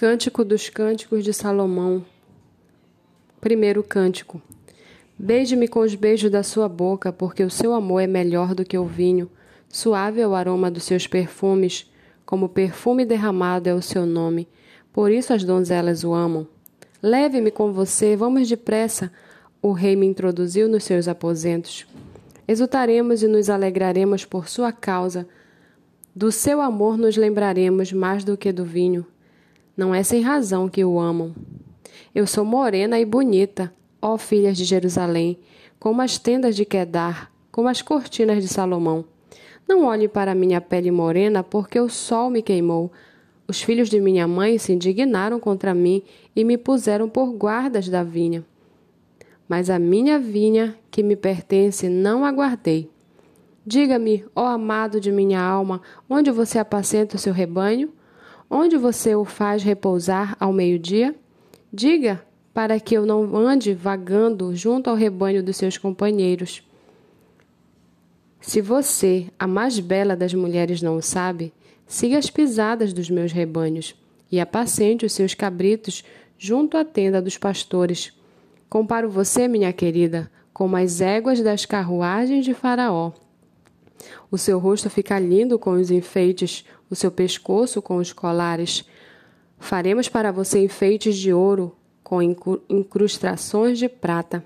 Cântico dos Cânticos de Salomão. Primeiro cântico. Beije-me com os beijos da sua boca, porque o seu amor é melhor do que o vinho. Suave é o aroma dos seus perfumes, como perfume derramado é o seu nome. Por isso as donzelas o amam. Leve-me com você, vamos depressa. O rei me introduziu nos seus aposentos. Exultaremos e nos alegraremos por sua causa. Do seu amor nos lembraremos mais do que do vinho. Não é sem razão que o amam. Eu sou morena e bonita, ó filhas de Jerusalém, como as tendas de Quedar, como as cortinas de Salomão. Não olhe para minha pele morena, porque o sol me queimou. Os filhos de minha mãe se indignaram contra mim e me puseram por guardas da vinha. Mas a minha vinha, que me pertence, não aguardei. Diga-me, ó amado de minha alma, onde você apacenta o seu rebanho? Onde você o faz repousar ao meio-dia? Diga, para que eu não ande vagando junto ao rebanho dos seus companheiros. Se você, a mais bela das mulheres, não o sabe, siga as pisadas dos meus rebanhos e apacente os seus cabritos junto à tenda dos pastores. Comparo você, minha querida, com as éguas das carruagens de Faraó. O seu rosto fica lindo com os enfeites, o seu pescoço com os colares. Faremos para você enfeites de ouro com incrustações de prata.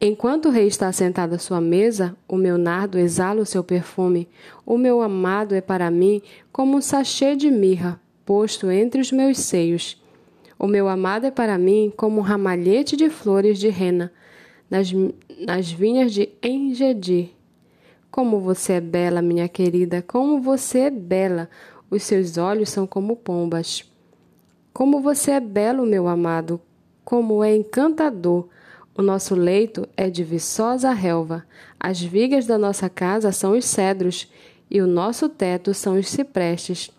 Enquanto o rei está sentado à sua mesa, o meu nardo exala o seu perfume. O meu amado é para mim como um sachê de mirra posto entre os meus seios. O meu amado é para mim como um ramalhete de flores de rena nas, nas vinhas de Engedi. Como você é bela, minha querida, como você é bela. Os seus olhos são como pombas. Como você é belo, meu amado, como é encantador. O nosso leito é de viçosa relva. As vigas da nossa casa são os cedros, e o nosso teto são os ciprestes.